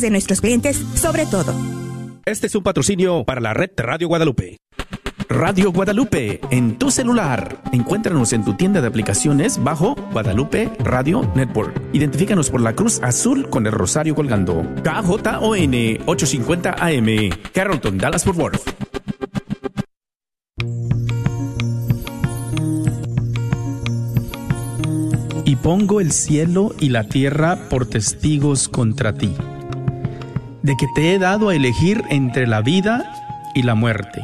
de nuestros clientes, sobre todo. Este es un patrocinio para la red Radio Guadalupe. Radio Guadalupe en tu celular. Encuéntranos en tu tienda de aplicaciones bajo Guadalupe Radio Network. Identifícanos por la cruz azul con el rosario colgando. KJON 850 AM, Carrollton, Dallas Fort Worth. Y pongo el cielo y la tierra por testigos contra ti de que te he dado a elegir entre la vida y la muerte,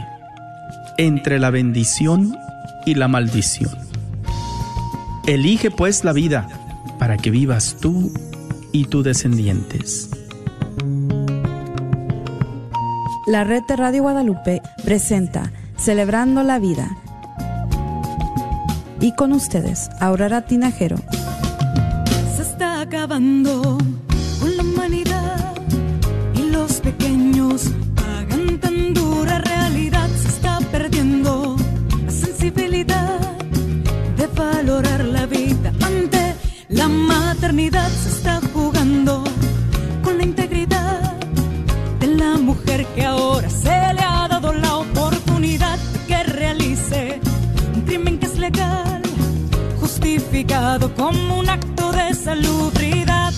entre la bendición y la maldición. Elige pues la vida para que vivas tú y tus descendientes. La red de Radio Guadalupe presenta Celebrando la Vida. Y con ustedes, Aurora Tinajero. Se está acabando maternidad. Se está jugando con la integridad de la mujer que ahora se le ha dado la oportunidad de que realice un crimen que es legal, justificado como un acto de salubridad.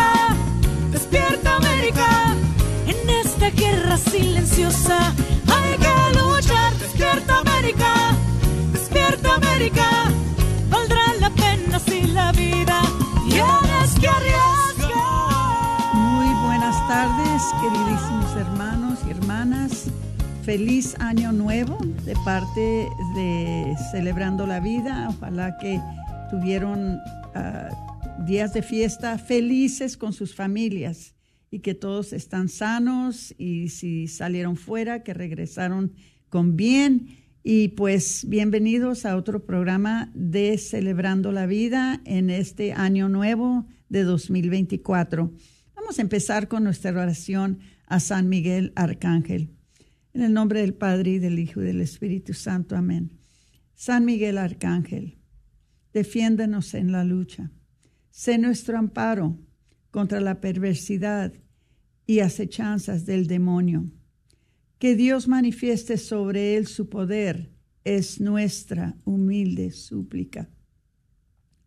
América! ¡Despierta América! En esta guerra silenciosa hay que luchar. ¡Despierta América! ¡Despierta América! Valdrá la pena si la vida tienes que arriesgar. Muy buenas tardes, queridísimos hermanos y hermanas. Feliz año nuevo de parte de Celebrando la Vida. Ojalá que tuvieron ah, días de fiesta felices con sus familias y que todos están sanos y si salieron fuera, que regresaron con bien. Y pues bienvenidos a otro programa de Celebrando la Vida en este año nuevo de 2024. Vamos a empezar con nuestra oración a San Miguel Arcángel. En el nombre del Padre y del Hijo y del Espíritu Santo. Amén. San Miguel Arcángel, defiéndenos en la lucha. Sé nuestro amparo contra la perversidad y acechanzas del demonio. Que Dios manifieste sobre él su poder es nuestra humilde súplica.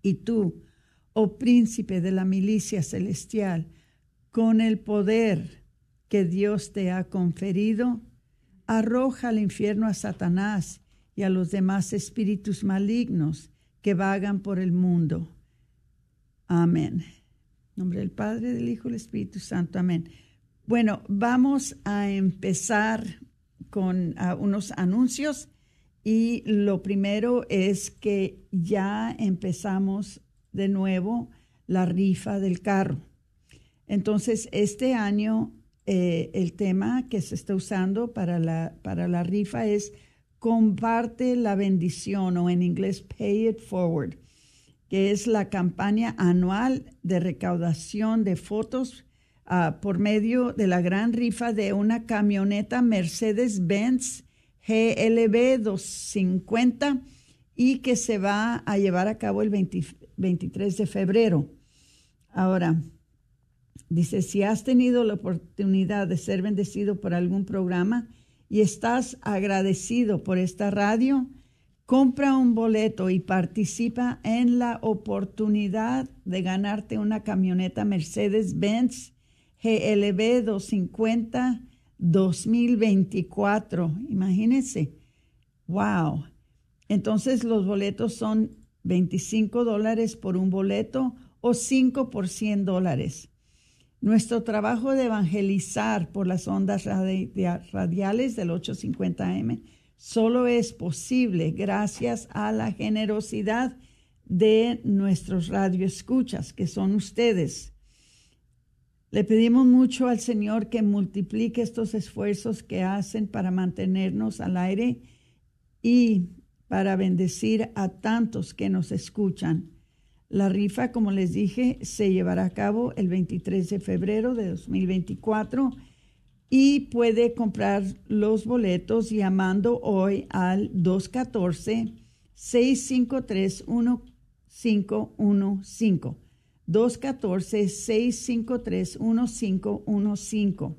Y tú, oh príncipe de la milicia celestial, con el poder que Dios te ha conferido, arroja al infierno a Satanás y a los demás espíritus malignos que vagan por el mundo. Amén. Nombre del Padre, del Hijo y del Espíritu Santo. Amén. Bueno, vamos a empezar con uh, unos anuncios y lo primero es que ya empezamos de nuevo la rifa del carro. Entonces, este año eh, el tema que se está usando para la, para la rifa es comparte la bendición o en inglés pay it forward, que es la campaña anual de recaudación de fotos uh, por medio de la gran rifa de una camioneta Mercedes-Benz GLB 250 y que se va a llevar a cabo el 20 23 de febrero. Ahora, dice, si has tenido la oportunidad de ser bendecido por algún programa y estás agradecido por esta radio, compra un boleto y participa en la oportunidad de ganarte una camioneta Mercedes-Benz GLB 250 2024. Imagínense. Wow. Entonces los boletos son 25 dólares por un boleto o 5 por 100 dólares. Nuestro trabajo de evangelizar por las ondas radiales del 850M solo es posible gracias a la generosidad de nuestros radioescuchas, que son ustedes. Le pedimos mucho al Señor que multiplique estos esfuerzos que hacen para mantenernos al aire y para bendecir a tantos que nos escuchan. La rifa, como les dije, se llevará a cabo el 23 de febrero de 2024 y puede comprar los boletos llamando hoy al 214-653-1515. 214-653-1515.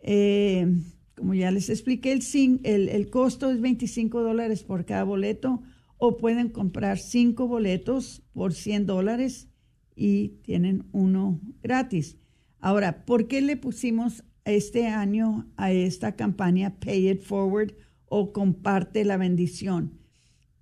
Eh, como ya les expliqué, el, el, el costo es 25 dólares por cada boleto o pueden comprar cinco boletos por 100 dólares y tienen uno gratis. Ahora, ¿por qué le pusimos este año a esta campaña Pay It Forward o comparte la bendición?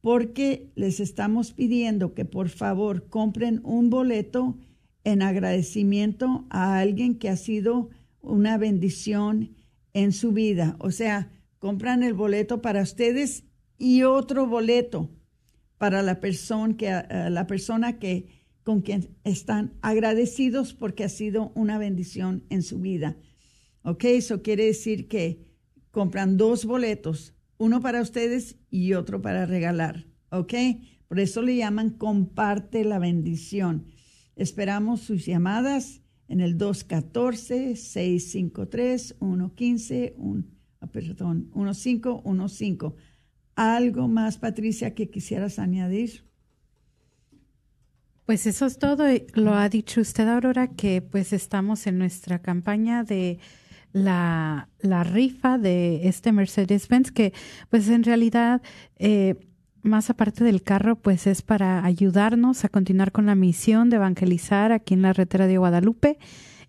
Porque les estamos pidiendo que por favor compren un boleto en agradecimiento a alguien que ha sido una bendición en su vida. O sea, compran el boleto para ustedes y otro boleto para la persona que, eh, la persona que con quien están agradecidos porque ha sido una bendición en su vida. ¿Ok? Eso quiere decir que compran dos boletos, uno para ustedes y otro para regalar. ¿Ok? Por eso le llaman comparte la bendición. Esperamos sus llamadas en el 214-653-115, un, ah, perdón, 1515. ¿Algo más, Patricia, que quisieras añadir? Pues eso es todo. Lo ha dicho usted, Aurora, que pues estamos en nuestra campaña de la, la rifa de este Mercedes-Benz, que pues en realidad, eh, más aparte del carro, pues es para ayudarnos a continuar con la misión de evangelizar aquí en la retera de Guadalupe.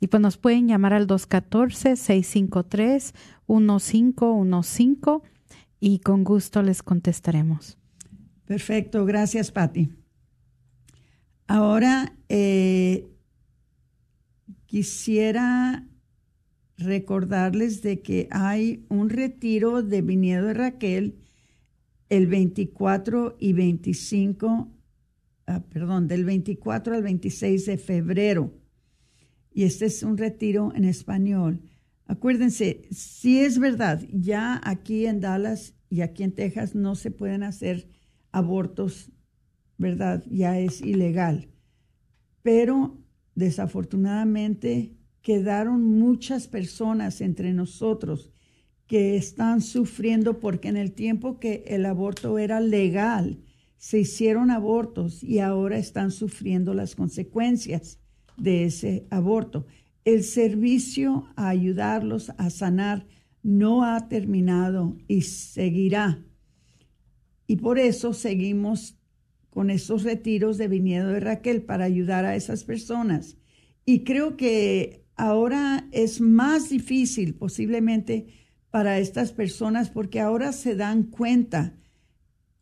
Y pues nos pueden llamar al 214-653-1515 y con gusto les contestaremos. Perfecto, gracias Patti. Ahora eh, quisiera recordarles de que hay un retiro de Viñedo de Raquel el 24 y 25, ah, perdón, del 24 al 26 de febrero. Y este es un retiro en español. Acuérdense, si es verdad, ya aquí en Dallas y aquí en Texas no se pueden hacer abortos, ¿verdad? Ya es ilegal. Pero desafortunadamente quedaron muchas personas entre nosotros que están sufriendo porque en el tiempo que el aborto era legal, se hicieron abortos y ahora están sufriendo las consecuencias de ese aborto. El servicio a ayudarlos a sanar no ha terminado y seguirá. Y por eso seguimos con estos retiros de viñedo de Raquel para ayudar a esas personas. Y creo que ahora es más difícil posiblemente para estas personas porque ahora se dan cuenta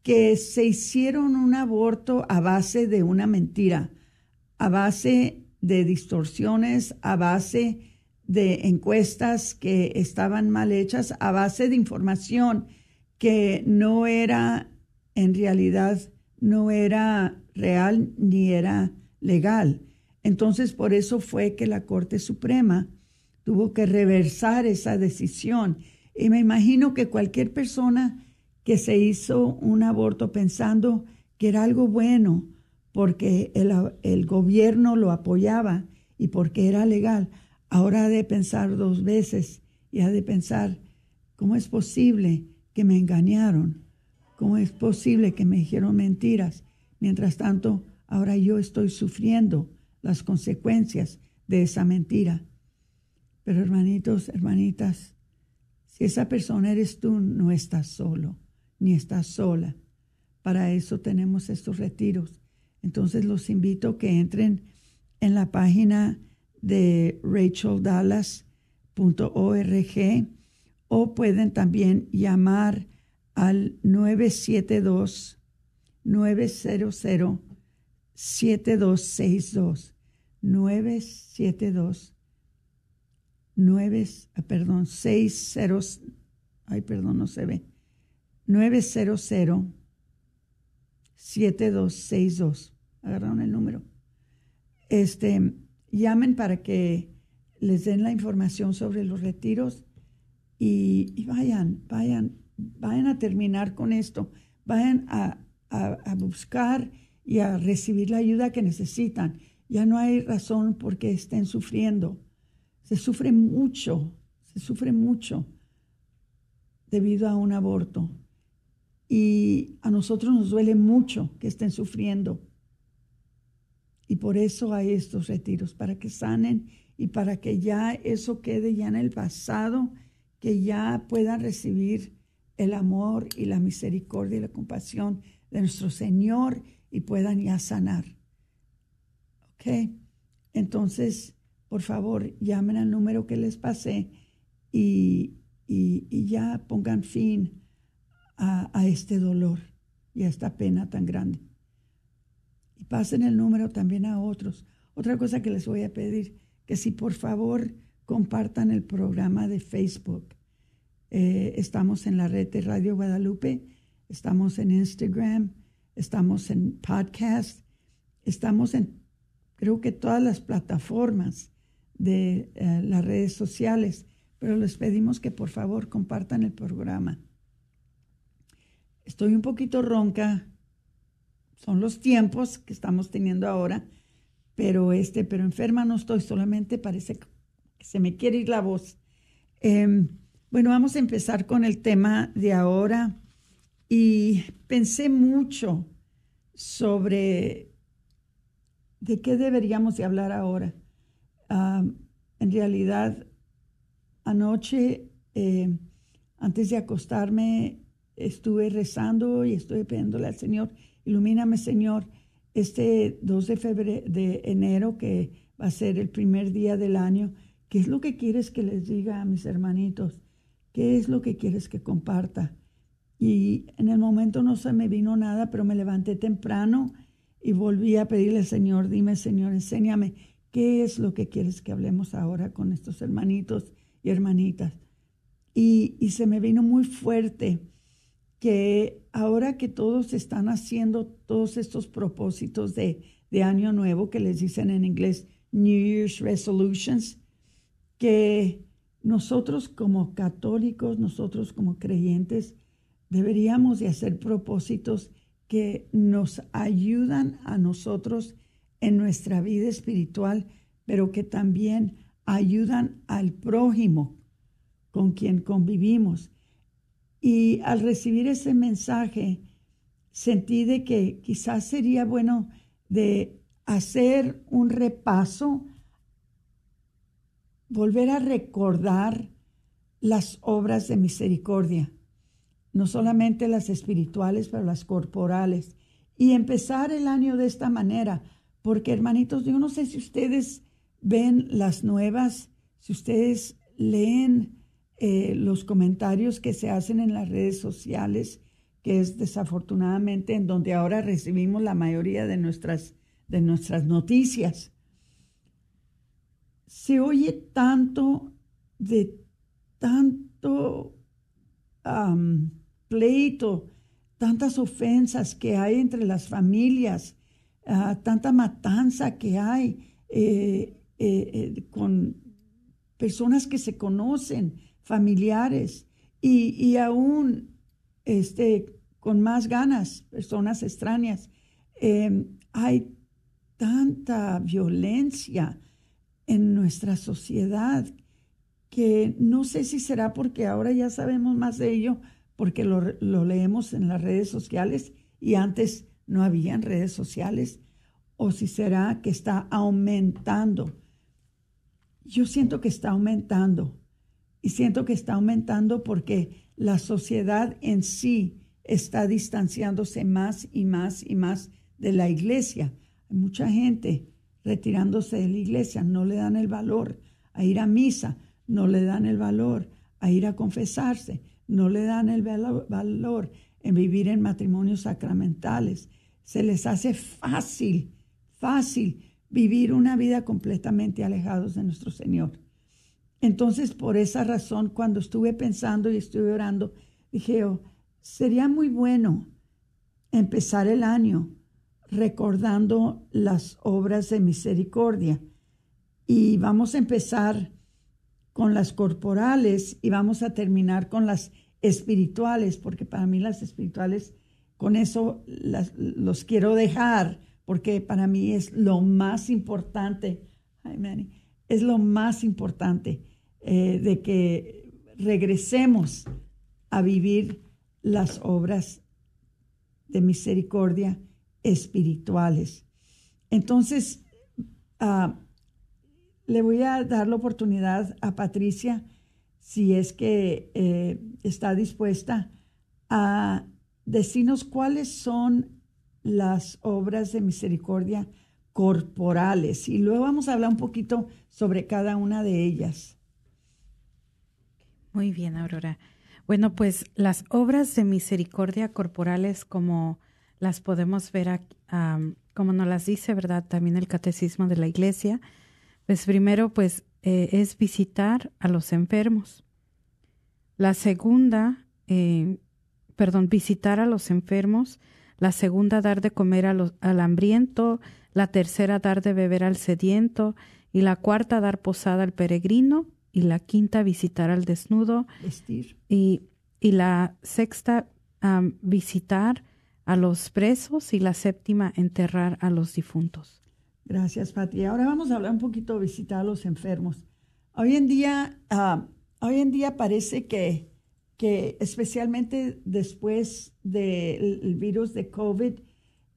que se hicieron un aborto a base de una mentira, a base de distorsiones a base de encuestas que estaban mal hechas, a base de información que no era en realidad, no era real ni era legal. Entonces, por eso fue que la Corte Suprema tuvo que reversar esa decisión. Y me imagino que cualquier persona que se hizo un aborto pensando que era algo bueno, porque el, gobierno lo apoyaba y porque era legal, ahora ha de pensar dos veces y ha de pensar, ¿cómo es posible que me engañaron? ¿Cómo es posible que me dijeron mentiras? Mientras tanto, ahora yo estoy sufriendo las consecuencias de esa mentira. Pero hermanitos, hermanitas, si esa persona eres tú, no estás solo, ni estás sola. Para eso tenemos estos retiros entonces los invito a que entren en la página de racheldallas.org o pueden también llamar al 972 900 7262 972 9 perdón 60 ay perdón no se ve 900 7262 agarraron el número. Este, llamen para que les den la información sobre los retiros y, vayan, vayan, vayan a terminar con esto, vayan a, a, buscar y a recibir la ayuda que necesitan. Ya no hay razón por que estén sufriendo. Se sufre mucho, se sufre mucho debido a un aborto. Y a nosotros nos duele mucho que estén sufriendo. Y por eso hay estos retiros, para que sanen y para que ya eso quede ya en el pasado, que ya puedan recibir el amor y la misericordia y la compasión de nuestro Señor y puedan ya sanar. Entonces, por favor, llamen al número que les pasé y, y, ya pongan fin a, a, este dolor y a esta pena tan grande. Y pasen el número también a otros. Otra cosa que les voy a pedir, que si por favor compartan el programa de Facebook. Eh, estamos en la red de Radio Guadalupe, estamos en Instagram, estamos en podcast, estamos en creo que todas las plataformas de eh, las redes sociales, pero les pedimos que por favor compartan el programa. Estoy un poquito ronca, son los tiempos que estamos teniendo ahora, pero este, pero enferma no estoy, solamente parece que se me quiere ir la voz. Em, bueno, vamos a empezar con el tema de ahora y pensé mucho sobre de qué deberíamos de hablar ahora. Ah, en realidad, anoche, eh, antes de acostarme, estuve rezando y estuve pidiéndole al Señor, ilumíname Señor, este 2 de febrero, de enero, que va a ser el primer día del año, ¿qué es lo que quieres que les diga a mis hermanitos? ¿Qué es lo que quieres que comparta? Y en el momento no se me vino nada, pero me levanté temprano y volví a pedirle, Señor, dime, Señor, enséñame qué es lo que quieres que hablemos ahora con estos hermanitos y hermanitas. Y, y se me vino muy fuerte que ahora que todos están haciendo todos estos propósitos de, de año nuevo, que les dicen en inglés New Year's Resolutions, que nosotros como católicos, nosotros como creyentes, deberíamos de hacer propósitos que nos ayudan a nosotros en nuestra vida espiritual, pero que también ayudan al prójimo con quien convivimos. Y al recibir ese mensaje, sentí de que quizás sería bueno de hacer un repaso, volver a recordar las obras de misericordia, no solamente las espirituales, pero las corporales, y empezar el año de esta manera, porque hermanitos, yo no sé si ustedes ven las nuevas, si ustedes leen eh, los comentarios que se hacen en las redes sociales, que es desafortunadamente en donde ahora recibimos la mayoría de nuestras, de nuestras noticias. Se oye tanto de tanto pleito, tantas ofensas que hay entre las familias, ah, tanta matanza que hay eh, eh, con personas que se conocen, familiares y, aún este, con más ganas, personas extrañas. Em, hay tanta violencia en nuestra sociedad que no sé si será porque ahora ya sabemos más de ello, porque lo, lo leemos en las redes sociales y antes no habían redes sociales, o si será que está aumentando. Yo siento que está aumentando y siento que está aumentando porque la sociedad en sí está distanciándose más y más y más de la iglesia. Hay mucha gente retirándose de la iglesia, no le dan el valor a ir a misa, no le dan el valor a ir a confesarse, no le dan el valor en vivir en matrimonios sacramentales. Se les hace fácil, fácil vivir una vida completamente alejados de nuestro Señor. Entonces, por esa razón, cuando estuve pensando y estuve orando, dije, oh, sería muy bueno empezar el año recordando las obras de misericordia. Y vamos a empezar con las corporales y vamos a terminar con las espirituales, porque para mí las espirituales, con eso los quiero dejar, porque para mí es lo más importante, es lo más importante eh, de que regresemos a vivir las obras de misericordia espirituales. Entonces, ah, le voy a dar la oportunidad a Patricia, si es que eh, está dispuesta, a decirnos cuáles son las obras de misericordia corporales y luego vamos a hablar un poquito sobre cada una de ellas. Muy bien, Aurora. Bueno, pues las obras de misericordia corporales como las podemos ver, como nos las dice, ¿verdad? También el catecismo de la iglesia, pues primero, pues eh, es visitar a los enfermos. La segunda, eh, perdón, visitar a los enfermos. La segunda, dar de comer al hambriento. La tercera, dar de beber al sediento. Y la cuarta, dar posada al peregrino. Y la quinta, visitar al desnudo. Vestir. Y, y la sexta, visitar a los presos. Y la séptima, enterrar a los difuntos. Gracias, Pati. Ahora vamos a hablar un poquito de visitar a los enfermos. Hoy en día, ah, hoy en día parece que, que especialmente después del virus de COVID,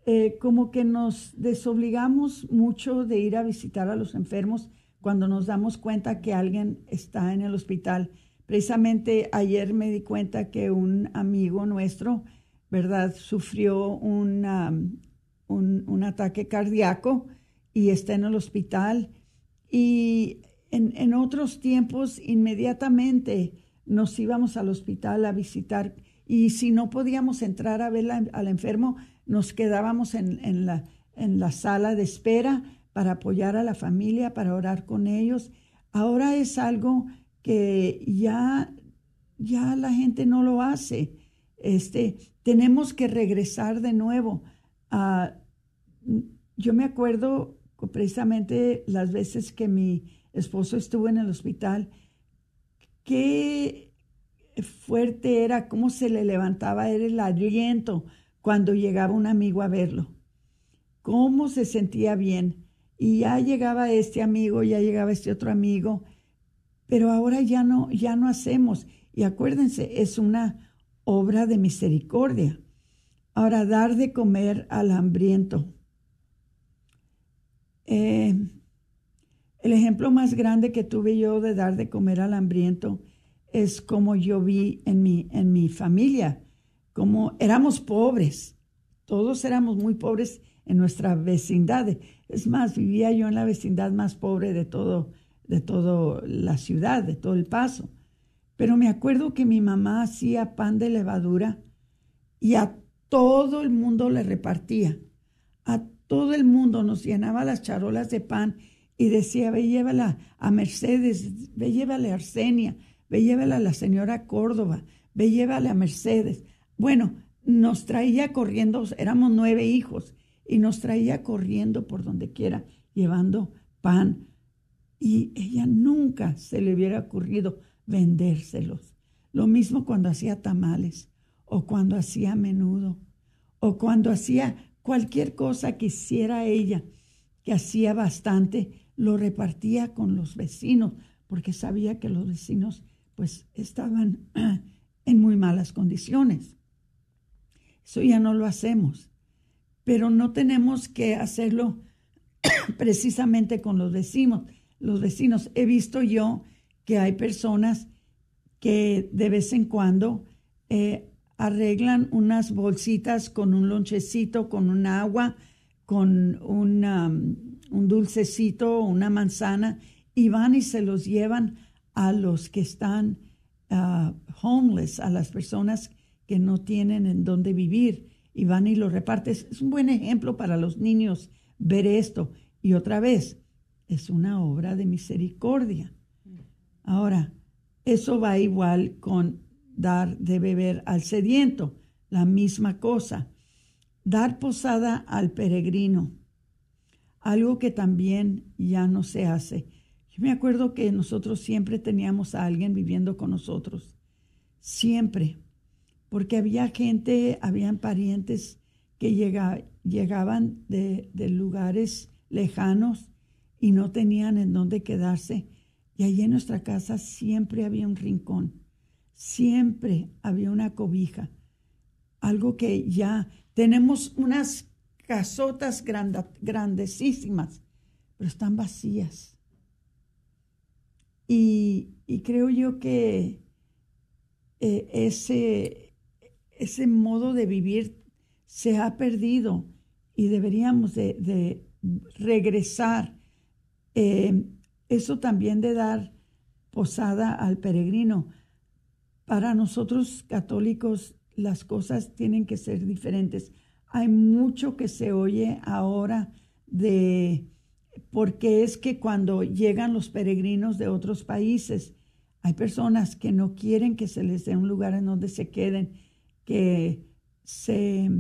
eh, como que nos desobligamos mucho de ir a visitar a los enfermos cuando nos damos cuenta que alguien está en el hospital. Precisamente ayer me di cuenta que un amigo nuestro, ¿verdad?, sufrió un, un ataque cardíaco y está en el hospital. Y en, otros tiempos inmediatamente nos íbamos al hospital a visitar y si no podíamos entrar a ver al enfermo, nos quedábamos en, la, en la sala de espera para apoyar a la familia, para orar con ellos. Ahora es algo que ya, ya la gente no lo hace. Este, tenemos que regresar de nuevo. yo me acuerdo precisamente las veces que mi esposo estuvo en el hospital, qué fuerte era, cómo se le levantaba el aliento cuando llegaba un amigo a verlo, cómo se sentía bien. Y ya llegaba este amigo, ya llegaba este otro amigo, pero ahora ya no, ya no hacemos. Y acuérdense, es una obra de misericordia. Ahora, dar de comer al hambriento. Eh, el ejemplo más grande que tuve yo de dar de comer al hambriento es como yo vi en mi, en mi familia, como éramos pobres, todos éramos muy pobres en nuestra vecindad. Es más, vivía yo en la vecindad más pobre de todo, de toda la ciudad, de todo el paso. Pero me acuerdo que mi mamá hacía pan de levadura y a todo el mundo le repartía. Todo el mundo nos llenaba las charolas de pan y decía, ve llévala a Mercedes, ve llévale a Arsenia, ve llévala a la señora Córdoba, ve llévale a Mercedes. Bueno, nos traía corriendo, éramos nueve hijos, y nos traía corriendo por donde quiera, llevando pan. Y ella nunca se le hubiera ocurrido vendérselos. Lo mismo cuando hacía tamales, o cuando hacía menudo, o cuando hacía Cualquier cosa que hiciera ella, que hacía bastante, lo repartía con los vecinos, porque sabía que los vecinos pues estaban en muy malas condiciones. Eso ya no lo hacemos, pero no tenemos que hacerlo precisamente con los vecinos. Los vecinos, he visto yo que hay personas que de vez en cuando eh, arreglan unas bolsitas con un lonchecito, con un agua, con un dulcecito, una manzana, y van y se los llevan a los que están ah, homeless, a las personas que no tienen en dónde vivir, y van y lo reparten. Es un buen ejemplo para los niños ver esto. Y otra vez, es una obra de misericordia. Ahora, eso va igual con dar de beber al sediento, la misma cosa. Dar posada al peregrino, algo que también ya no se hace. Yo me acuerdo que nosotros siempre teníamos a alguien viviendo con nosotros, siempre, porque había gente, habían parientes que llegaban de, de lugares lejanos y no tenían en dónde quedarse. Y allí en nuestra casa siempre había un rincón, siempre había una cobija, algo que ya tenemos unas casotas grandísimas, pero están vacías. Y, creo yo que eh, ese, ese modo de vivir se ha perdido y deberíamos de, regresar. Eh, eso también de dar posada al peregrino. Para nosotros católicos las cosas tienen que ser diferentes. Hay mucho que se oye ahora de porque es que cuando llegan los peregrinos de otros países, hay personas que no quieren que se les dé un lugar en donde se queden, que se,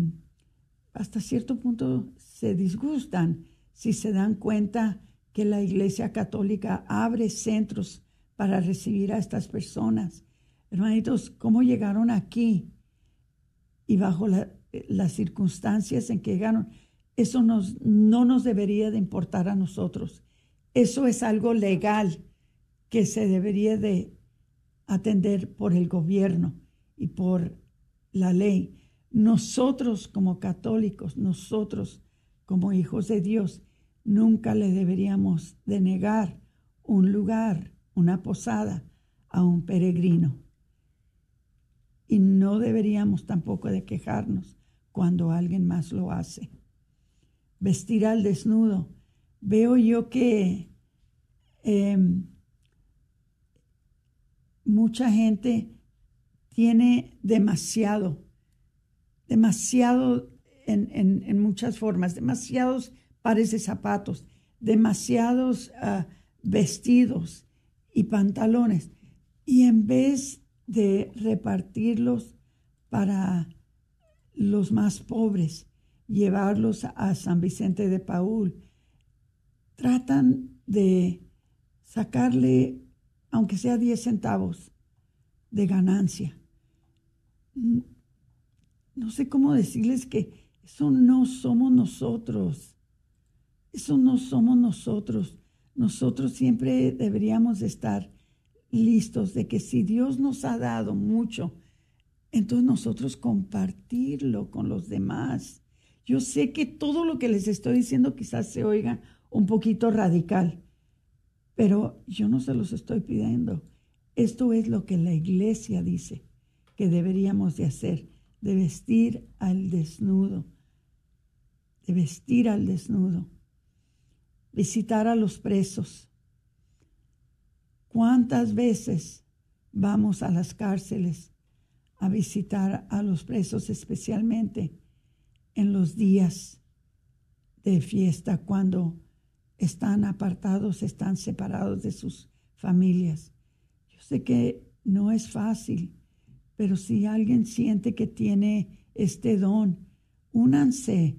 hasta cierto punto se disgustan si se dan cuenta que la Iglesia Católica abre centros para recibir a estas personas. Hermanitos, ¿cómo llegaron aquí? Y bajo las circunstancias en que llegaron, eso no nos debería de importar a nosotros. Eso es algo legal que se debería de atender por el gobierno y por la ley. Nosotros como católicos, nosotros como hijos de Dios, nunca le deberíamos de negar un lugar, una posada a un peregrino. Y no deberíamos tampoco de quejarnos cuando alguien más lo hace vestir al desnudo. Veo yo que em, mucha gente tiene demasiado, demasiado en, muchas formas, demasiados pares de zapatos, demasiados ah, vestidos y pantalones. Y en vez de repartirlos para los más pobres, llevarlos a San Vicente de Paul. Tratan de sacarle, aunque sea 10 centavos de ganancia. No sé cómo decirles que eso no somos nosotros. Eso no somos nosotros. Nosotros siempre deberíamos estar listos de que si Dios nos ha dado mucho, entonces nosotros compartirlo con los demás. Yo sé que todo lo que les estoy diciendo quizás se oiga un poquito radical, pero yo no se los estoy pidiendo. Esto es lo que la iglesia dice que deberíamos de hacer, de vestir al desnudo, de vestir al desnudo, visitar a los presos. ¿Cuántas veces vamos a las cárceles a visitar a los presos especialmente? en los días de fiesta cuando están apartados, están separados de sus familias. Yo sé que no es fácil, pero si alguien siente que tiene este don, únanse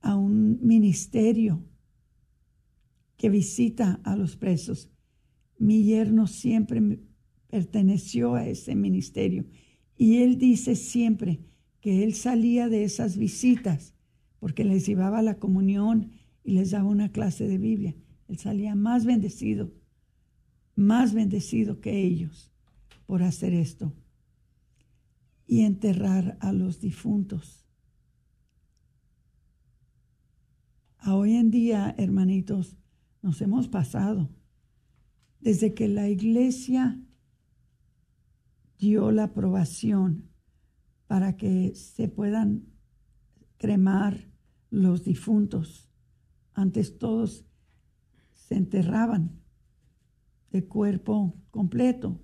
a un ministerio que visita a los presos. Mi yerno siempre perteneció a ese ministerio y él dice siempre, que él salía de esas visitas porque les llevaba la comunión y les daba una clase de Biblia. Él salía más bendecido, más bendecido que ellos por hacer esto y enterrar a los difuntos. A hoy en día, hermanitos, nos hemos pasado desde que la iglesia dio la aprobación para que se puedan cremar los difuntos. Antes todos se enterraban de cuerpo completo.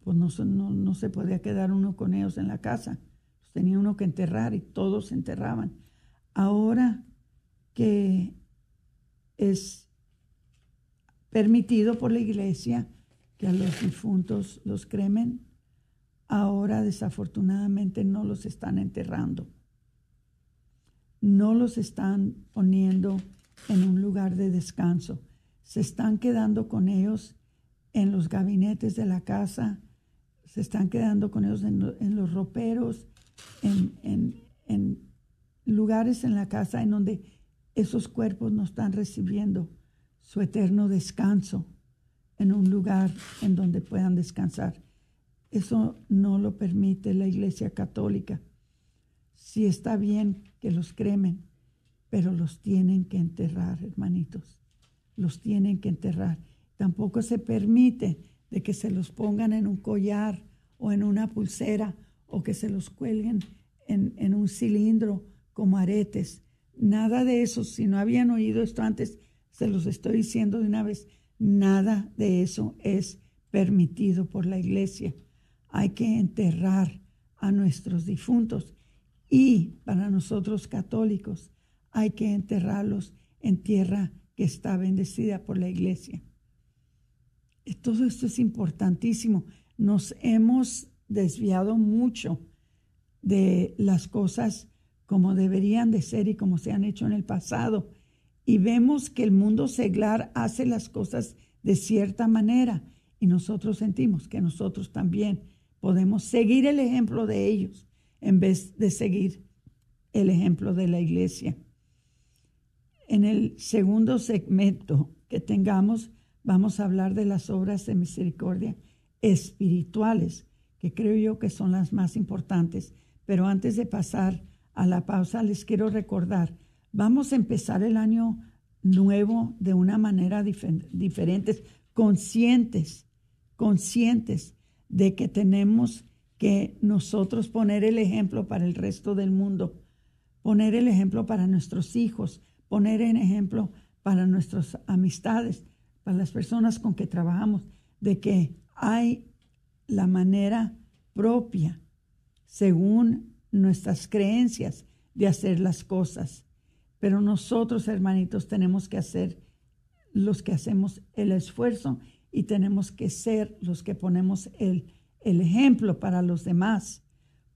Pues no, no, se podía quedar uno con ellos en la casa. tenía uno que enterrar y todos se enterraban. Ahora que es permitido por la iglesia que a los difuntos los cremen, ahora desafortunadamente no los están enterrando. No los están poniendo en un lugar de descanso. Se están quedando con ellos en los gabinetes de la casa. se están quedando con ellos en, los roperos, en, en lugares en la casa en donde esos cuerpos no están recibiendo su eterno descanso en un lugar en donde puedan descansar. Eso no lo permite la Iglesia Católica. Sí está bien que los cremen, pero los tienen que enterrar, hermanitos. Los tienen que enterrar. Tampoco se permite de que se los pongan en un collar o en una pulsera o que se los cuelguen en, en un cilindro como aretes. Nada de eso. Si no habían oído esto antes, se los estoy diciendo de una vez. Nada de eso es permitido por la iglesia. Hay que enterrar a nuestros difuntos y para nosotros católicos hay que enterrarlos en tierra que está bendecida por la iglesia. Todo esto es importantísimo. Nos hemos desviado mucho de las cosas como deberían de ser y como se han hecho en el pasado y vemos que el mundo seglar hace las cosas de cierta manera y nosotros sentimos que nosotros también podemos seguir el ejemplo de ellos en vez de seguir el ejemplo de la iglesia. En el segundo segmento que tengamos, vamos a hablar de las obras de misericordia espirituales, que creo yo que son las más importantes. Pero antes de pasar a la pausa, les quiero recordar Vamos a empezar el año nuevo de una manera diferente, conscientes, conscientes de que tenemos que nosotros poner el ejemplo para el resto del mundo, poner el ejemplo para nuestros hijos, poner el ejemplo para nuestras amistades, para las personas con que trabajamos, de que hay la manera propia, según nuestras creencias, de hacer las cosas. Pero nosotros, hermanitos, tenemos que hacer los que hacemos el esfuerzo y tenemos que ser los que ponemos el, el ejemplo para los demás.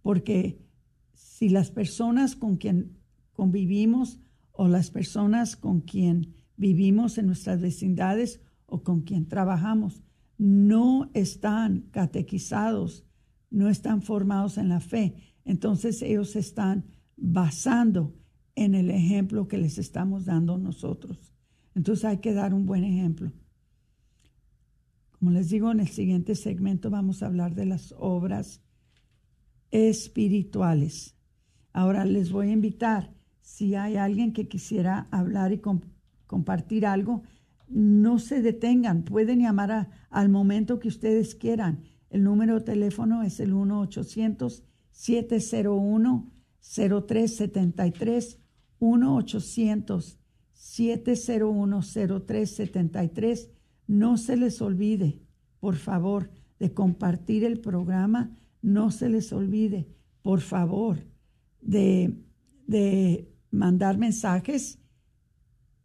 Porque si las personas con quien convivimos o las personas con quien vivimos en nuestras vecindades o con quien trabajamos no están catequizados, no están formados en la fe, entonces ellos están basando en el ejemplo que les estamos dando nosotros. Entonces hay que dar un buen ejemplo. Como les digo, en el siguiente segmento vamos a hablar de las obras espirituales. Ahora les voy a invitar, si hay alguien que quisiera hablar y compartir algo, no se detengan, pueden llamar al momento que ustedes quieran. El número de teléfono es el 1-800-701-0373 1-800-701-0373. No se les olvide, por favor, de compartir el programa. No se les olvide, por favor, de, de mandar mensajes.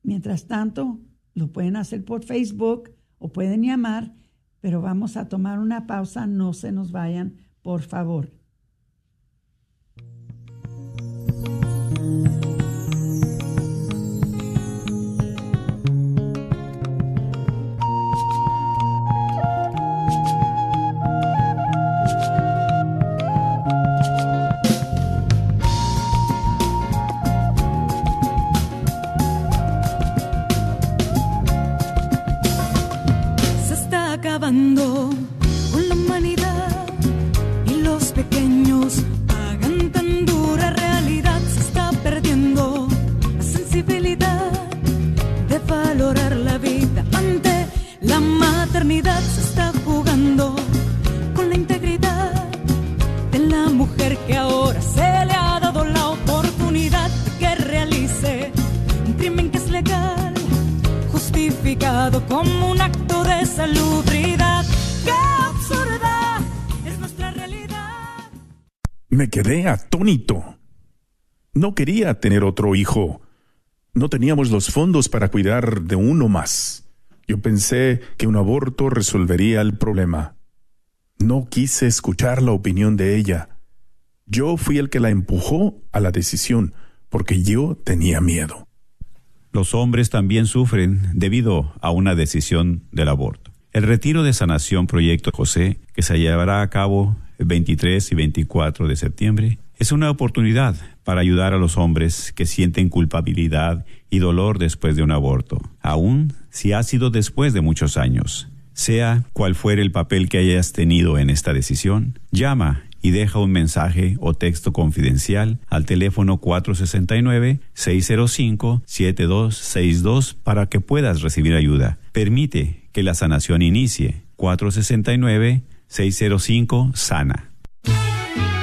Mientras tanto, lo pueden hacer por Facebook o pueden llamar, pero vamos a tomar una pausa. No se nos vayan, por favor. No quería tener otro hijo. No teníamos los fondos para cuidar de uno más. Yo pensé que un aborto resolvería el problema. No quise escuchar la opinión de ella. Yo fui el que la empujó a la decisión, porque yo tenía miedo. Los hombres también sufren debido a una decisión del aborto. El retiro de sanación Proyecto José, que se llevará a cabo 23 y 24 de septiembre, es una oportunidad para ayudar a los hombres que sienten culpabilidad y dolor después de un aborto, aun si ha sido después de muchos años. Sea cual fuere el papel que hayas tenido en esta decisión, llama y deja un mensaje o texto confidencial al teléfono 469-605-7262 para que puedas recibir ayuda. Permite que la sanación inicie. 469-605-SANA.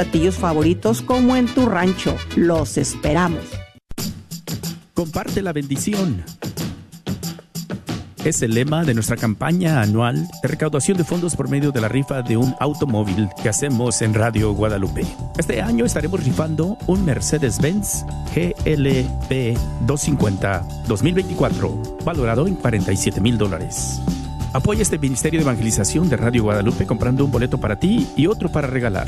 platillos favoritos como en tu rancho. Los esperamos. Comparte la bendición. Es el lema de nuestra campaña anual de recaudación de fondos por medio de la rifa de un automóvil que hacemos en Radio Guadalupe. Este año estaremos rifando un Mercedes-Benz GLB 250 2024, valorado en 47 mil dólares. Apoya este Ministerio de Evangelización de Radio Guadalupe comprando un boleto para ti y otro para regalar.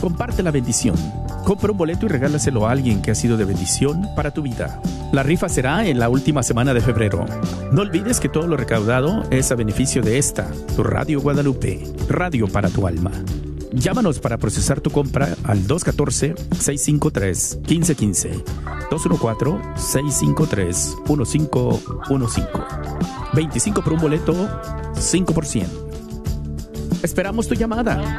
Comparte la bendición. Compra un boleto y regálaselo a alguien que ha sido de bendición para tu vida. La rifa será en la última semana de febrero. No olvides que todo lo recaudado es a beneficio de esta, tu Radio Guadalupe, radio para tu alma. Llámanos para procesar tu compra al 214-653-1515. 214-653-1515. 25 por un boleto, 5%. Esperamos tu llamada.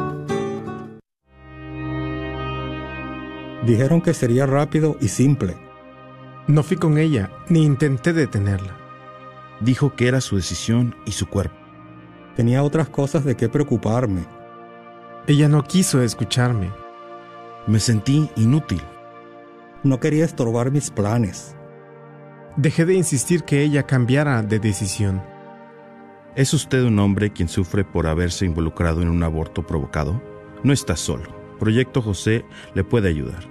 Dijeron que sería rápido y simple. No fui con ella, ni intenté detenerla. Dijo que era su decisión y su cuerpo. Tenía otras cosas de qué preocuparme. Ella no quiso escucharme. Me sentí inútil. No quería estorbar mis planes. Dejé de insistir que ella cambiara de decisión. ¿Es usted un hombre quien sufre por haberse involucrado en un aborto provocado? No está solo. Proyecto José le puede ayudar.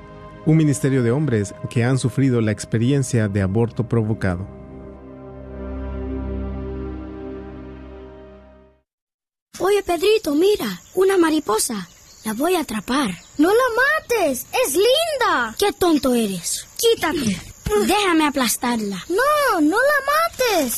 un ministerio de hombres que han sufrido la experiencia de aborto provocado. Oye, Pedrito, mira, una mariposa. La voy a atrapar. No la mates, es linda. Qué tonto eres. Quítate. Déjame aplastarla. No, no la mates.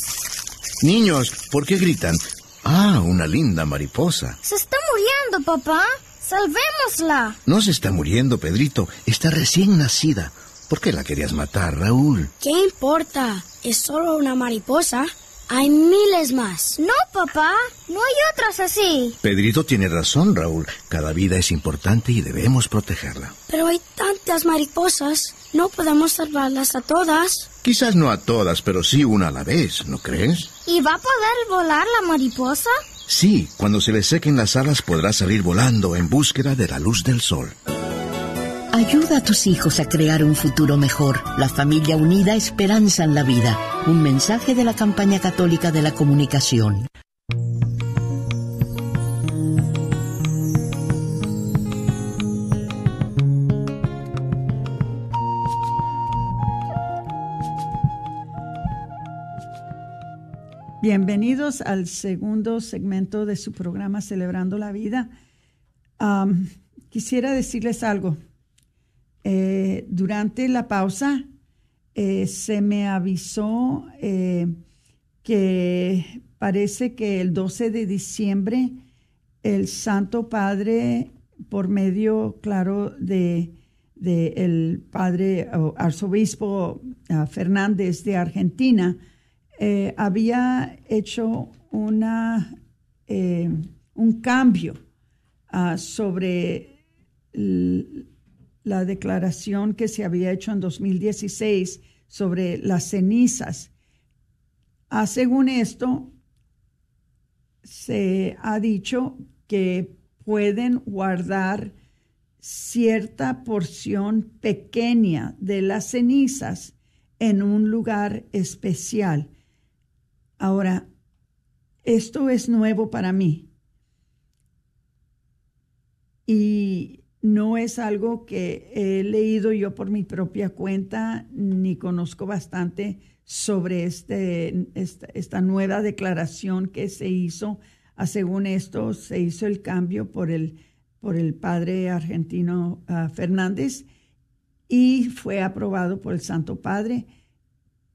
Niños, ¿por qué gritan? Ah, una linda mariposa. Se está muriendo, papá. ¡Salvémosla! No se está muriendo, Pedrito. Está recién nacida. ¿Por qué la querías matar, Raúl? ¿Qué importa? Es solo una mariposa. Hay miles más. No, papá. No hay otras así. Pedrito tiene razón, Raúl. Cada vida es importante y debemos protegerla. Pero hay tantas mariposas. No podemos salvarlas a todas. Quizás no a todas, pero sí una a la vez, ¿no crees? ¿Y va a poder volar la mariposa? Sí, cuando se le sequen las alas podrá salir volando en búsqueda de la luz del sol. Ayuda a tus hijos a crear un futuro mejor. La familia unida esperanza en la vida. Un mensaje de la campaña católica de la comunicación. Bienvenidos al segundo segmento de su programa Celebrando la Vida. Quisiera decirles algo. Eh, durante la pausa eh, se me avisó eh, que parece que el 12 de diciembre el Santo Padre, por medio, claro, de, de el Padre arzobispo ah, Fernández de Argentina, eh, había hecho una, eh, un cambio ah, sobre la declaración que se había hecho en 2016 sobre las cenizas. Ah, según esto, se ha dicho que pueden guardar cierta porción pequeña de las cenizas en un lugar especial. Ahora, esto es nuevo para mí y no es algo que he leído yo por mi propia cuenta ni conozco bastante sobre este, esta, nueva declaración que se hizo. Ah, según esto, se hizo el cambio por el, por el padre argentino ah, Fernández y fue aprobado por el Santo Padre,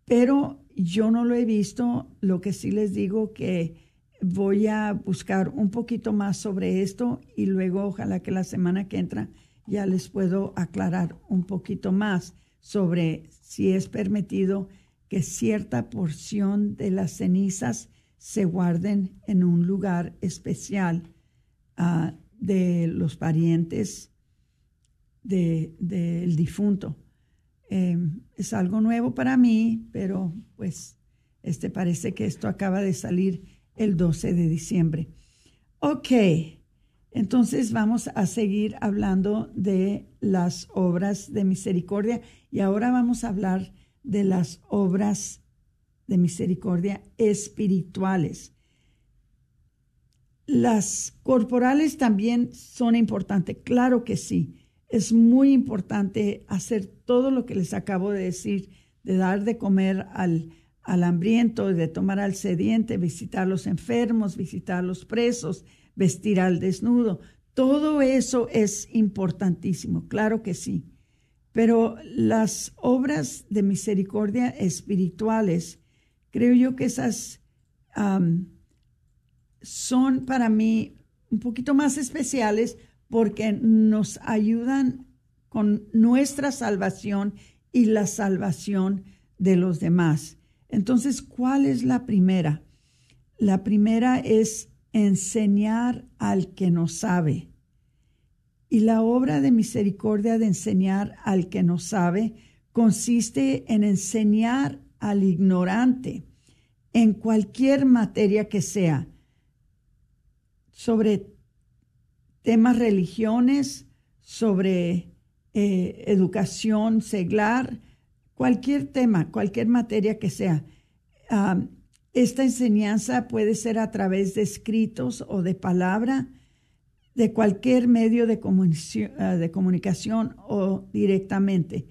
pero yo no lo he visto. Lo que sí les digo que voy a buscar un poquito más sobre esto y luego ojalá que la semana que entra ya les puedo aclarar un poquito más sobre si es permitido que cierta porción de las cenizas se guarden en un lugar especial ah, de los parientes de- del difunto. Eh, es algo nuevo para mí, pero pues este parece que esto acaba de salir el 12 de diciembre. Ok, entonces vamos a seguir hablando de las obras de misericordia y ahora vamos a hablar de las obras de misericordia espirituales. Las corporales también son importantes, claro que sí. Es muy importante hacer todo lo que les acabo de decir, de dar de comer al, al hambriento, de tomar al sediente, visitar a los enfermos, visitar a los presos, vestir al desnudo. Todo eso es importantísimo, claro que sí. Pero las obras de misericordia espirituales, creo yo que esas son para mí un poquito más especiales porque nos ayudan con nuestra salvación y la salvación de los demás. Entonces, ¿cuál es la primera? La primera es enseñar al que no sabe. Y la obra de misericordia de enseñar al que no sabe consiste en enseñar al ignorante en cualquier materia que sea, sobre temas religiones, sobre eh, educación seglar, cualquier tema, cualquier materia que sea. Ah, esta enseñanza puede ser a través de escritos o de palabra, de cualquier medio de, comunicación, de comunicación o directamente,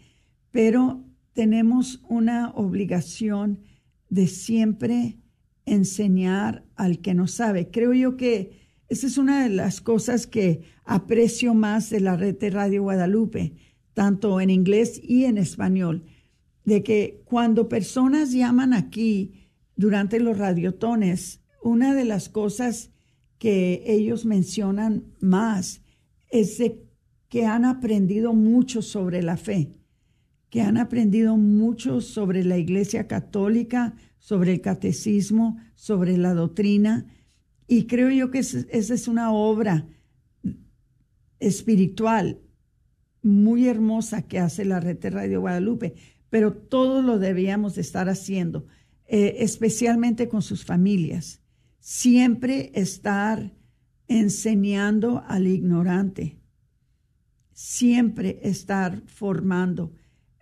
pero tenemos una obligación de siempre enseñar al que no sabe. Creo yo que esa es una de las cosas que aprecio más de la red de Radio Guadalupe, tanto en inglés y en español, de que cuando personas llaman aquí durante los radiotones, una de las cosas que ellos mencionan más es de que han aprendido mucho sobre la fe, que han aprendido mucho sobre la Iglesia Católica, sobre el catecismo, sobre la doctrina. Y creo yo que esa es una obra espiritual muy hermosa que hace la red de Radio Guadalupe, pero todos lo debíamos de estar haciendo, eh, especialmente con sus familias. Siempre estar enseñando al ignorante, siempre estar formando.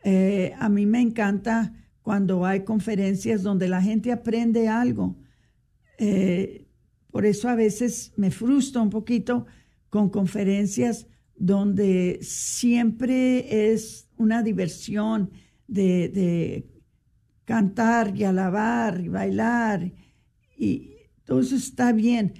Eh, a mí me encanta cuando hay conferencias donde la gente aprende algo. Eh, por eso a veces me frustro un poquito con conferencias donde siempre es una diversión de, de cantar y alabar y bailar y todo eso está bien,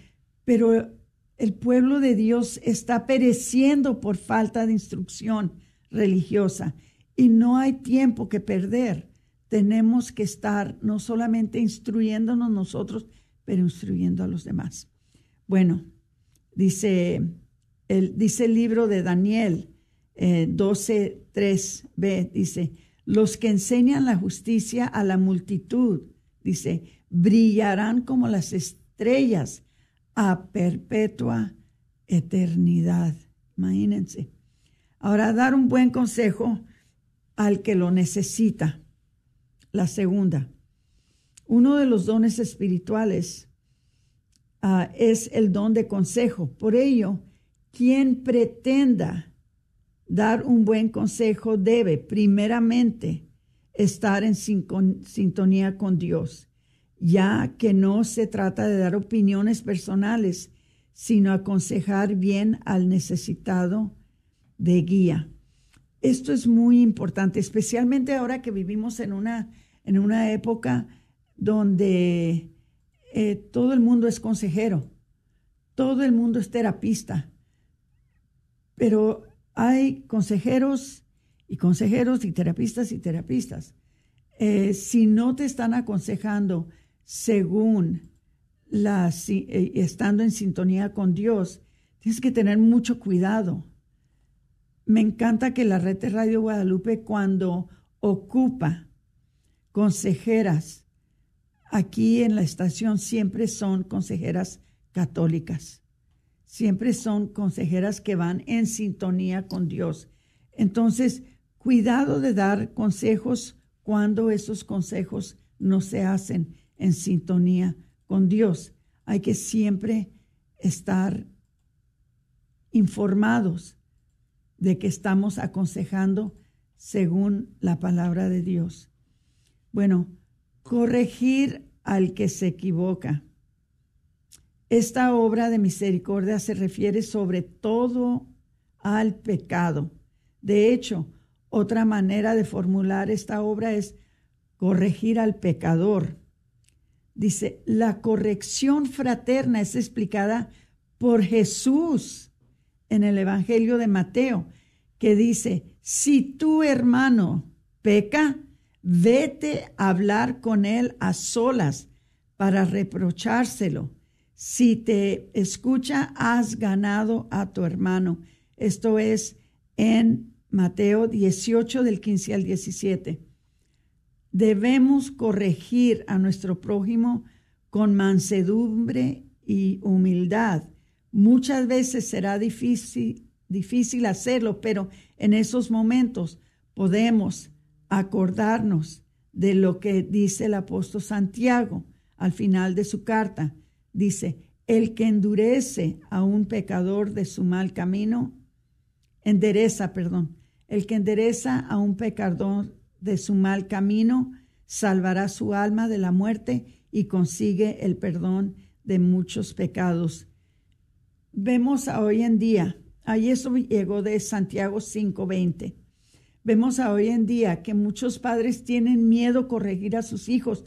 pero el pueblo de Dios está pereciendo por falta de instrucción religiosa y no hay tiempo que perder. Tenemos que estar no solamente instruyéndonos nosotros, pero instruyendo a los demás. Bueno, dice el, dice el libro de Daniel eh, 12.3b, dice, los que enseñan la justicia a la multitud, dice, brillarán como las estrellas a perpetua eternidad. Imagínense. Ahora, dar un buen consejo al que lo necesita. La segunda, uno de los dones espirituales ah, es el don de consejo. Por ello, quien pretenda dar un buen consejo debe primeramente estar en sintonía con Dios, ya que no se trata de dar opiniones personales, sino aconsejar bien al necesitado de guía. Esto es muy importante, especialmente ahora que vivimos en una, en una época donde eh, todo el mundo es consejero, todo el mundo es terapista, pero hay consejeros y consejeros y terapistas y terapistas. Eh, si no te están aconsejando según la, eh, estando en sintonía con Dios, tienes que tener mucho cuidado. Me encanta que la red de Radio Guadalupe cuando ocupa consejeras aquí en la estación siempre son consejeras católicas siempre son consejeras que van en sintonía con Dios. Entonces, cuidado de dar consejos cuando esos consejos no se hacen en sintonía con Dios. Hay que siempre estar informados de que estamos aconsejando según la palabra de Dios. Bueno, corregir al que se equivoca. Esta obra de misericordia se refiere sobre todo al pecado. De hecho, otra manera de formular esta obra es corregir al pecador. Dice, la corrección fraterna es explicada por Jesús en el Evangelio de Mateo, que dice, si tu hermano peca, vete a hablar con él a solas para reprochárselo si te escucha, has ganado a tu hermano. Esto es en Mateo 18 del 15 al 17. Debemos corregir a nuestro prójimo con mansedumbre y humildad. Muchas veces será difícil, difícil hacerlo, pero en esos momentos podemos acordarnos de lo que dice el apóstol Santiago al final de su carta dice, el que endurece a un pecador de su mal camino, endereza, perdón, el que endereza a un pecador de su mal camino, salvará su alma de la muerte y consigue el perdón de muchos pecados. Vemos hoy en día, ahí eso llegó de Santiago 5:20. Vemos a hoy en día que muchos padres tienen miedo corregir a sus hijos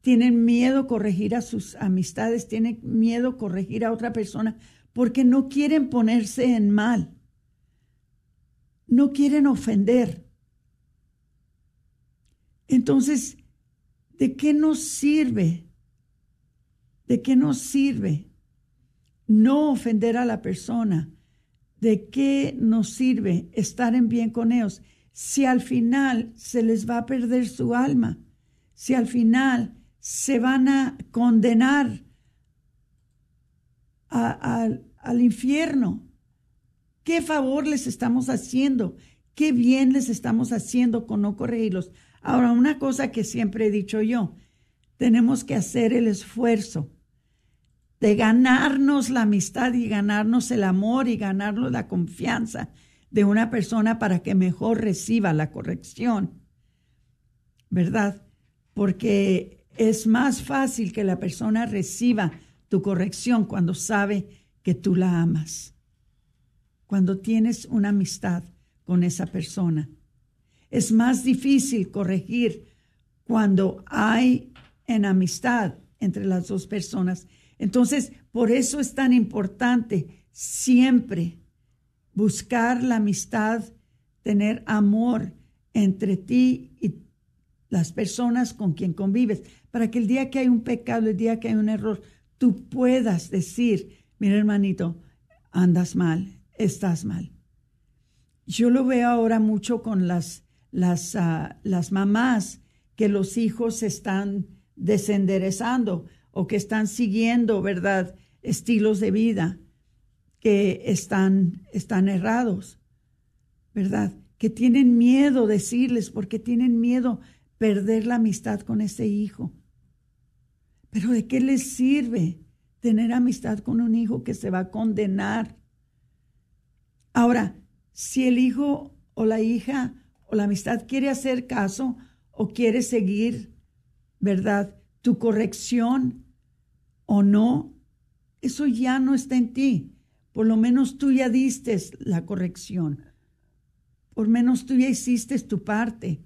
tienen miedo corregir a sus amistades, tienen miedo corregir a otra persona porque no quieren ponerse en mal, no quieren ofender. Entonces, ¿de qué nos sirve? ¿De qué nos sirve no ofender a la persona? ¿De qué nos sirve estar en bien con ellos si al final se les va a perder su alma? Si al final se van a condenar al infierno. ¿Qué favor les estamos haciendo? ¿Qué bien les estamos haciendo con no corregirlos? Ahora, una cosa que siempre he dicho yo, tenemos que hacer el esfuerzo de ganarnos la amistad y ganarnos el amor y ganarnos la confianza de una persona para que mejor reciba la corrección, ¿verdad? Porque es más fácil que la persona reciba tu corrección cuando sabe que tú la amas, cuando tienes una amistad con esa persona. Es más difícil corregir cuando hay en amistad entre las dos personas. Entonces, por eso es tan importante siempre buscar la amistad, tener amor entre ti y las personas con quien convives, para que el día que hay un pecado, el día que hay un error, tú puedas decir, mira hermanito, andas mal, estás mal. Yo lo veo ahora mucho con las, las, ah, las mamás que los hijos están desenderezando o que están siguiendo, ¿verdad? Estilos de vida que están, están errados, ¿verdad? Que tienen miedo decirles porque tienen miedo perder la amistad con ese hijo. Pero ¿de qué les sirve tener amistad con un hijo que se va a condenar? Ahora, si el hijo o la hija o la amistad quiere hacer caso o quiere seguir, ¿verdad? Tu corrección o no, eso ya no está en ti. Por lo menos tú ya diste la corrección. Por menos tú ya hiciste tu parte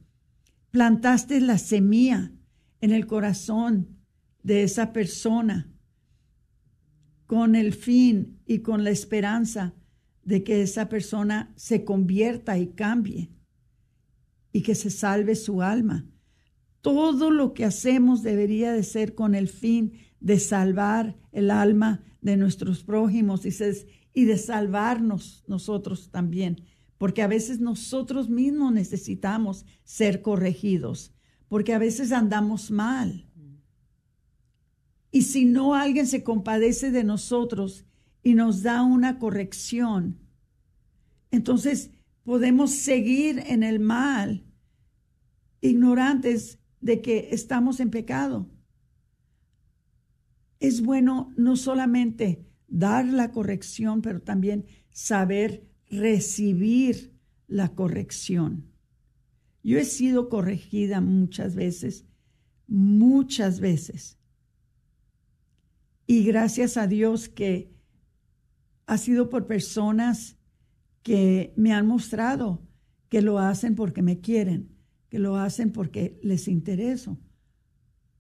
plantaste la semilla en el corazón de esa persona con el fin y con la esperanza de que esa persona se convierta y cambie y que se salve su alma. Todo lo que hacemos debería de ser con el fin de salvar el alma de nuestros prójimos y de salvarnos nosotros también porque a veces nosotros mismos necesitamos ser corregidos, porque a veces andamos mal. Y si no alguien se compadece de nosotros y nos da una corrección, entonces podemos seguir en el mal, ignorantes de que estamos en pecado. Es bueno no solamente dar la corrección, pero también saber recibir la corrección. Yo he sido corregida muchas veces, muchas veces. Y gracias a Dios que ha sido por personas que me han mostrado que lo hacen porque me quieren, que lo hacen porque les intereso,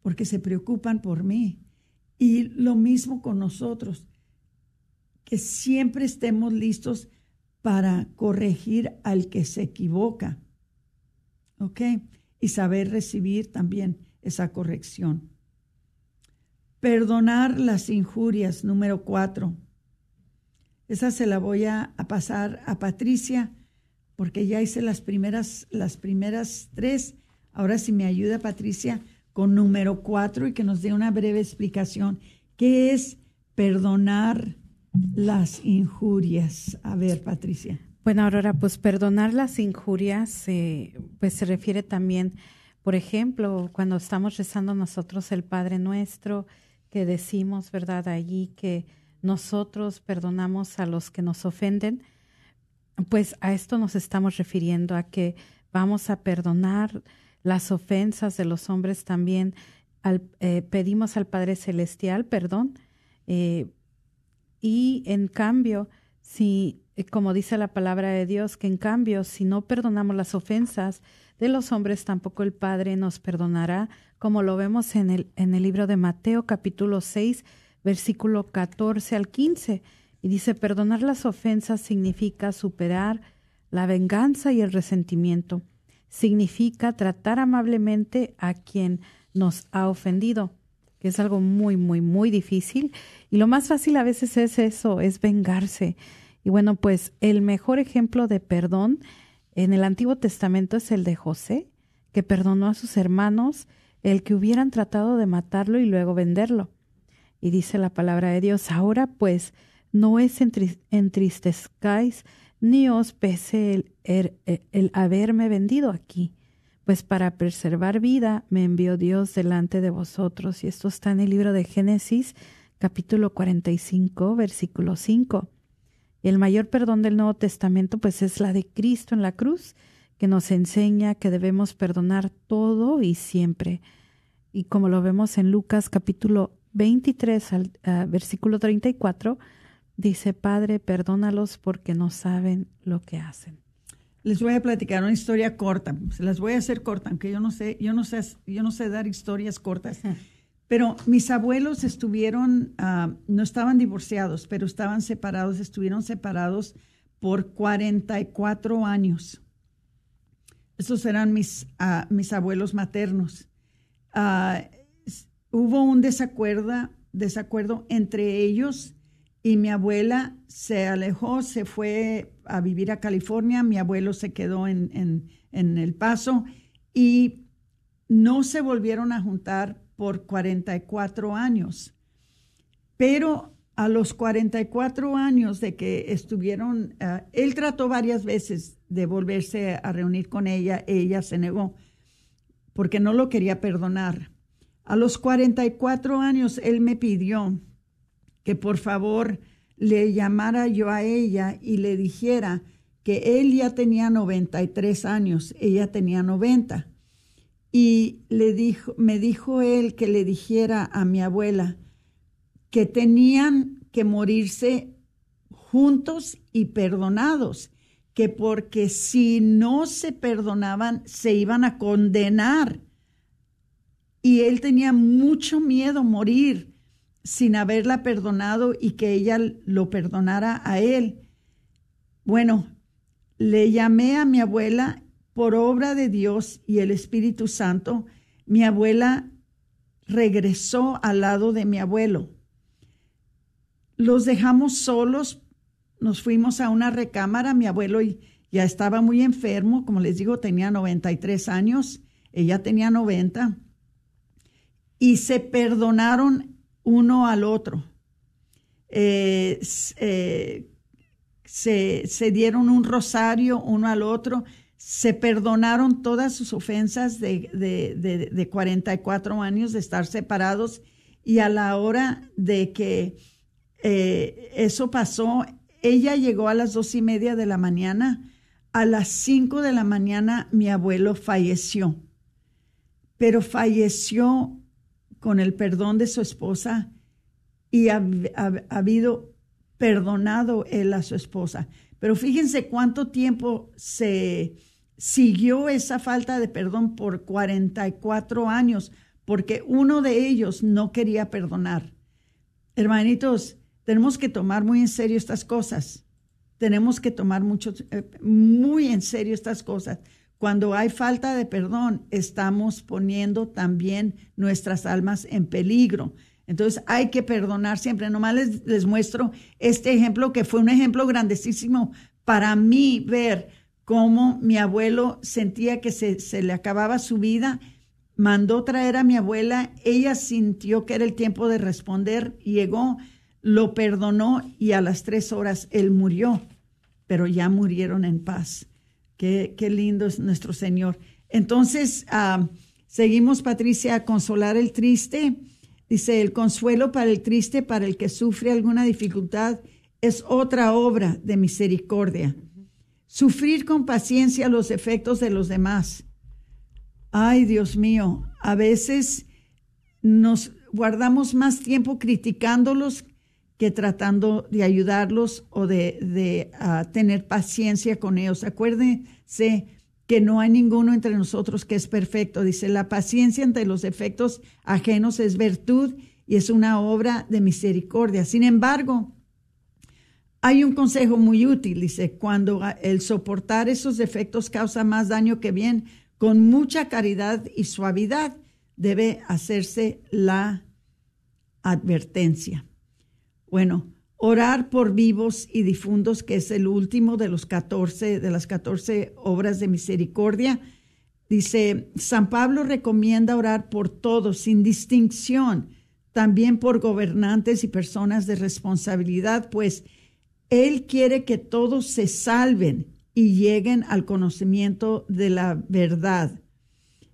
porque se preocupan por mí. Y lo mismo con nosotros, que siempre estemos listos para corregir al que se equivoca. ¿Ok? Y saber recibir también esa corrección. Perdonar las injurias, número cuatro. Esa se la voy a, pasar a Patricia porque ya hice las primeras, las primeras tres. Ahora si me ayuda Patricia con número cuatro y que nos dé una breve explicación. ¿Qué es perdonar las injurias. A ver, Patricia. Bueno, Aurora, pues perdonar las injurias, eh, pues se refiere también, por ejemplo, cuando estamos rezando nosotros el Padre Nuestro, que decimos, ¿verdad? Allí que nosotros perdonamos a los que nos ofenden, pues a esto nos estamos refiriendo, a que vamos a perdonar las ofensas de los hombres también. Al, eh, pedimos al Padre Celestial perdón eh, y en cambio, si, eh, como dice la palabra de Dios, que en cambio, si no perdonamos las ofensas de los hombres, tampoco el Padre nos perdonará, como lo vemos en el, en el libro de Mateo capítulo 6, versículo 14 al 15. Y dice, perdonar las ofensas significa superar la venganza y el resentimiento. Significa tratar amablemente a quien nos ha ofendido que es algo muy, muy, muy difícil. Y lo más fácil a veces es eso, es vengarse. Y bueno, pues el mejor ejemplo de perdón en el Antiguo Testamento es el de José, que perdonó a sus hermanos el que hubieran tratado de matarlo y luego venderlo. Y dice la palabra de Dios, ahora pues no es entristezcáis ni os pese el, el, el haberme vendido aquí pues para preservar vida me envió Dios delante de vosotros. Y esto está en el libro de Génesis, capítulo 45, versículo 5. Y el mayor perdón del Nuevo Testamento, pues es la de Cristo en la cruz, que nos enseña que debemos perdonar todo y siempre. Y como lo vemos en Lucas capítulo 23, al, uh, versículo 34, dice, Padre, perdónalos porque no saben lo que hacen les voy a platicar una historia corta. Se las voy a hacer corta, aunque yo no sé, yo no sé, yo no sé dar historias cortas. Pero mis abuelos estuvieron, ah, no estaban divorciados, pero estaban separados, estuvieron separados por 44 años. Esos eran mis, ah, mis abuelos maternos. Ah, hubo un desacuerdo, desacuerdo entre ellos y mi abuela se alejó, se fue a vivir a California, mi abuelo se quedó en, en El Paso y no se volvieron a juntar por 44 años. Pero a los 44 años de que estuvieron, eh, él trató varias veces de volverse a reunir con ella, ella se negó porque no lo quería perdonar. A los 44 años él me pidió que por favor le llamara yo a ella y le dijera que él ya tenía 93 años, ella tenía 90. Y le me dijo él que le dijera a mi abuela que tenían que morirse juntos y perdonados, que porque si no se perdonaban se iban a condenar. Y él tenía mucho miedo morir sin haberla perdonado y que ella lo perdonara a él. Bueno, le llamé a mi abuela por obra de Dios y el Espíritu Santo, mi abuela regresó al lado de mi abuelo. Los dejamos solos, nos fuimos a una recámara, mi abuelo ya estaba muy enfermo, como les digo, tenía 93 años, ella tenía 90, y se perdonaron uno al otro. Eh, eh, se, se dieron un rosario uno al otro se perdonaron todas sus ofensas de, de, de, 44 años de estar separados y a la hora de que eh, eso pasó, ella llegó a las dos y media de la mañana, a las cinco de la mañana mi abuelo falleció, pero falleció con el perdón de su esposa y ha, ha habido perdonado él a su esposa. Pero fíjense cuánto tiempo se siguió esa falta de perdón por 44 años porque uno de ellos no quería perdonar. Hermanitos, tenemos que tomar muy en serio estas cosas. Tenemos que tomar mucho, eh, muy en serio estas cosas. Cuando hay falta de perdón, estamos poniendo también nuestras almas en peligro. Entonces hay que perdonar siempre. Nomás les, les muestro este ejemplo que fue un ejemplo grandísimo para mí ver cómo mi abuelo sentía que se, le acababa su vida, mandó traer a mi abuela, ella sintió que era el tiempo de responder, llegó, lo perdonó y a las tres horas él murió, pero ya murieron en paz. Qué, lindo es nuestro Señor. Entonces, ah, seguimos, Patricia, a consolar el triste. Dice, el consuelo para el triste, para el que sufre alguna dificultad, es otra obra de misericordia Sufrir con paciencia los efectos de los demás. Ay, Dios mío, a veces nos guardamos más tiempo criticándolos que tratando de ayudarlos o de, ah, tener paciencia con ellos. Acuérdense que no hay ninguno entre nosotros que es perfecto. Dice, la paciencia ante los efectos ajenos es virtud y es una obra de misericordia. Sin embargo, hay un consejo muy útil, dice, cuando el soportar esos defectos causa más daño que bien, con mucha caridad y suavidad debe hacerse la advertencia. Bueno, orar por vivos y difuntos, que es el último de los 14 de las 14 obras de misericordia. Dice, San Pablo recomienda orar por todos sin distinción, también por gobernantes y personas de responsabilidad, pues él quiere que todos se salven y lleguen al conocimiento de la verdad.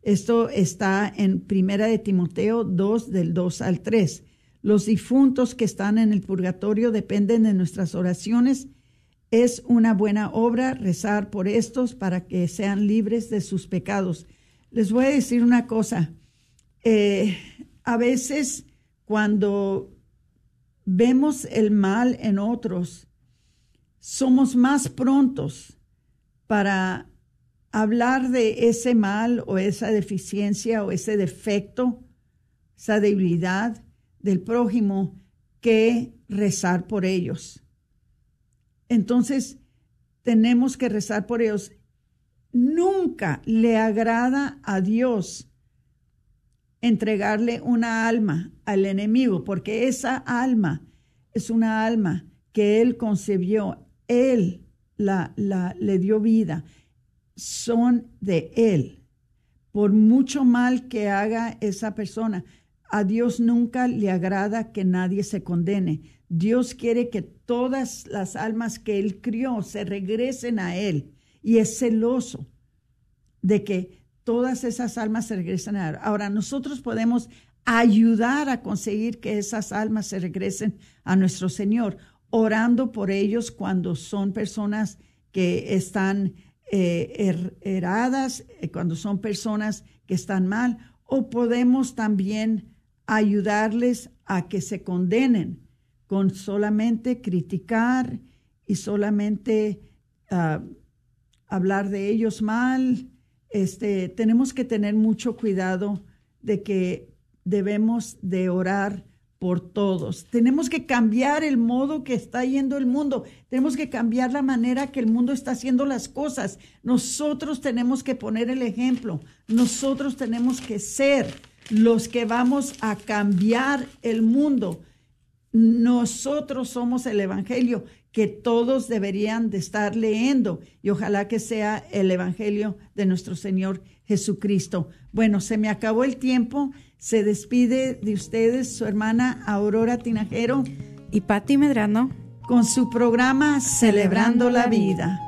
Esto está en Primera de Timoteo 2 del 2 al 3. Los difuntos que están en el purgatorio dependen de nuestras oraciones. Es una buena obra rezar por estos para que sean libres de sus pecados. Les voy a decir una cosa. Eh, a veces cuando vemos el mal en otros, somos más prontos para hablar de ese mal o esa deficiencia o ese defecto esa debilidad del prójimo que rezar por ellos. Entonces, tenemos que rezar por ellos. Nunca le agrada a Dios entregarle una alma al enemigo, porque esa alma es una alma que Él concebió, Él la, la, le dio vida, son de Él. Por mucho mal que haga esa persona, a Dios nunca le agrada que nadie se condene. Dios quiere que todas las almas que Él crió se regresen a Él y es celoso de que todas esas almas se regresen a Él. Ahora, nosotros podemos ayudar a conseguir que esas almas se regresen a nuestro Señor, orando por ellos cuando son personas que están eh, heradas, eh, cuando son personas que están mal, o podemos también ayudarles a que se condenen con solamente criticar y solamente uh, hablar de ellos mal. Este, tenemos que tener mucho cuidado de que debemos de orar por todos. Tenemos que cambiar el modo que está yendo el mundo. Tenemos que cambiar la manera que el mundo está haciendo las cosas. Nosotros tenemos que poner el ejemplo. Nosotros tenemos que ser los que vamos a cambiar el mundo. Nosotros somos el Evangelio que todos deberían de estar leyendo y ojalá que sea el Evangelio de nuestro Señor Jesucristo. Bueno, se me acabó el tiempo. Se despide de ustedes su hermana Aurora Tinajero y Patti Medrano con su programa Celebrando la Vida.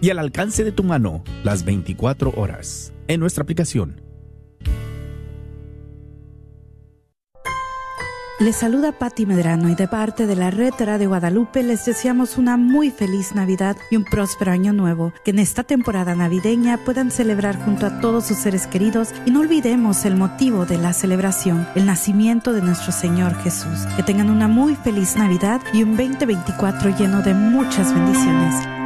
y al alcance de tu mano las 24 horas en nuestra aplicación. Les saluda Patti Medrano y de parte de la Red de Guadalupe les deseamos una muy feliz Navidad y un próspero año nuevo. Que en esta temporada navideña puedan celebrar junto a todos sus seres queridos y no olvidemos el motivo de la celebración, el nacimiento de nuestro Señor Jesús. Que tengan una muy feliz Navidad y un 2024 lleno de muchas bendiciones.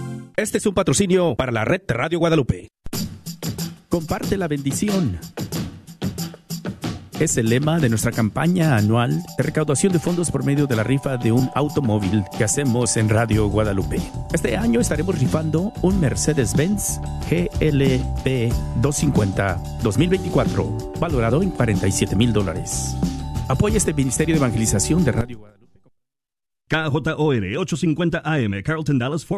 Este es un patrocinio para la red Radio Guadalupe. Comparte la bendición. es el lema de nuestra campaña anual de recaudación de fondos por medio de la rifa de un automóvil que hacemos en Radio Guadalupe. Este año estaremos rifando un Mercedes-Benz GLP 250 2024, valorado en 47 mil dólares. Apoya este Ministerio de Evangelización de Radio Guadalupe. KJOR 850 AM, Carlton Dallas Fort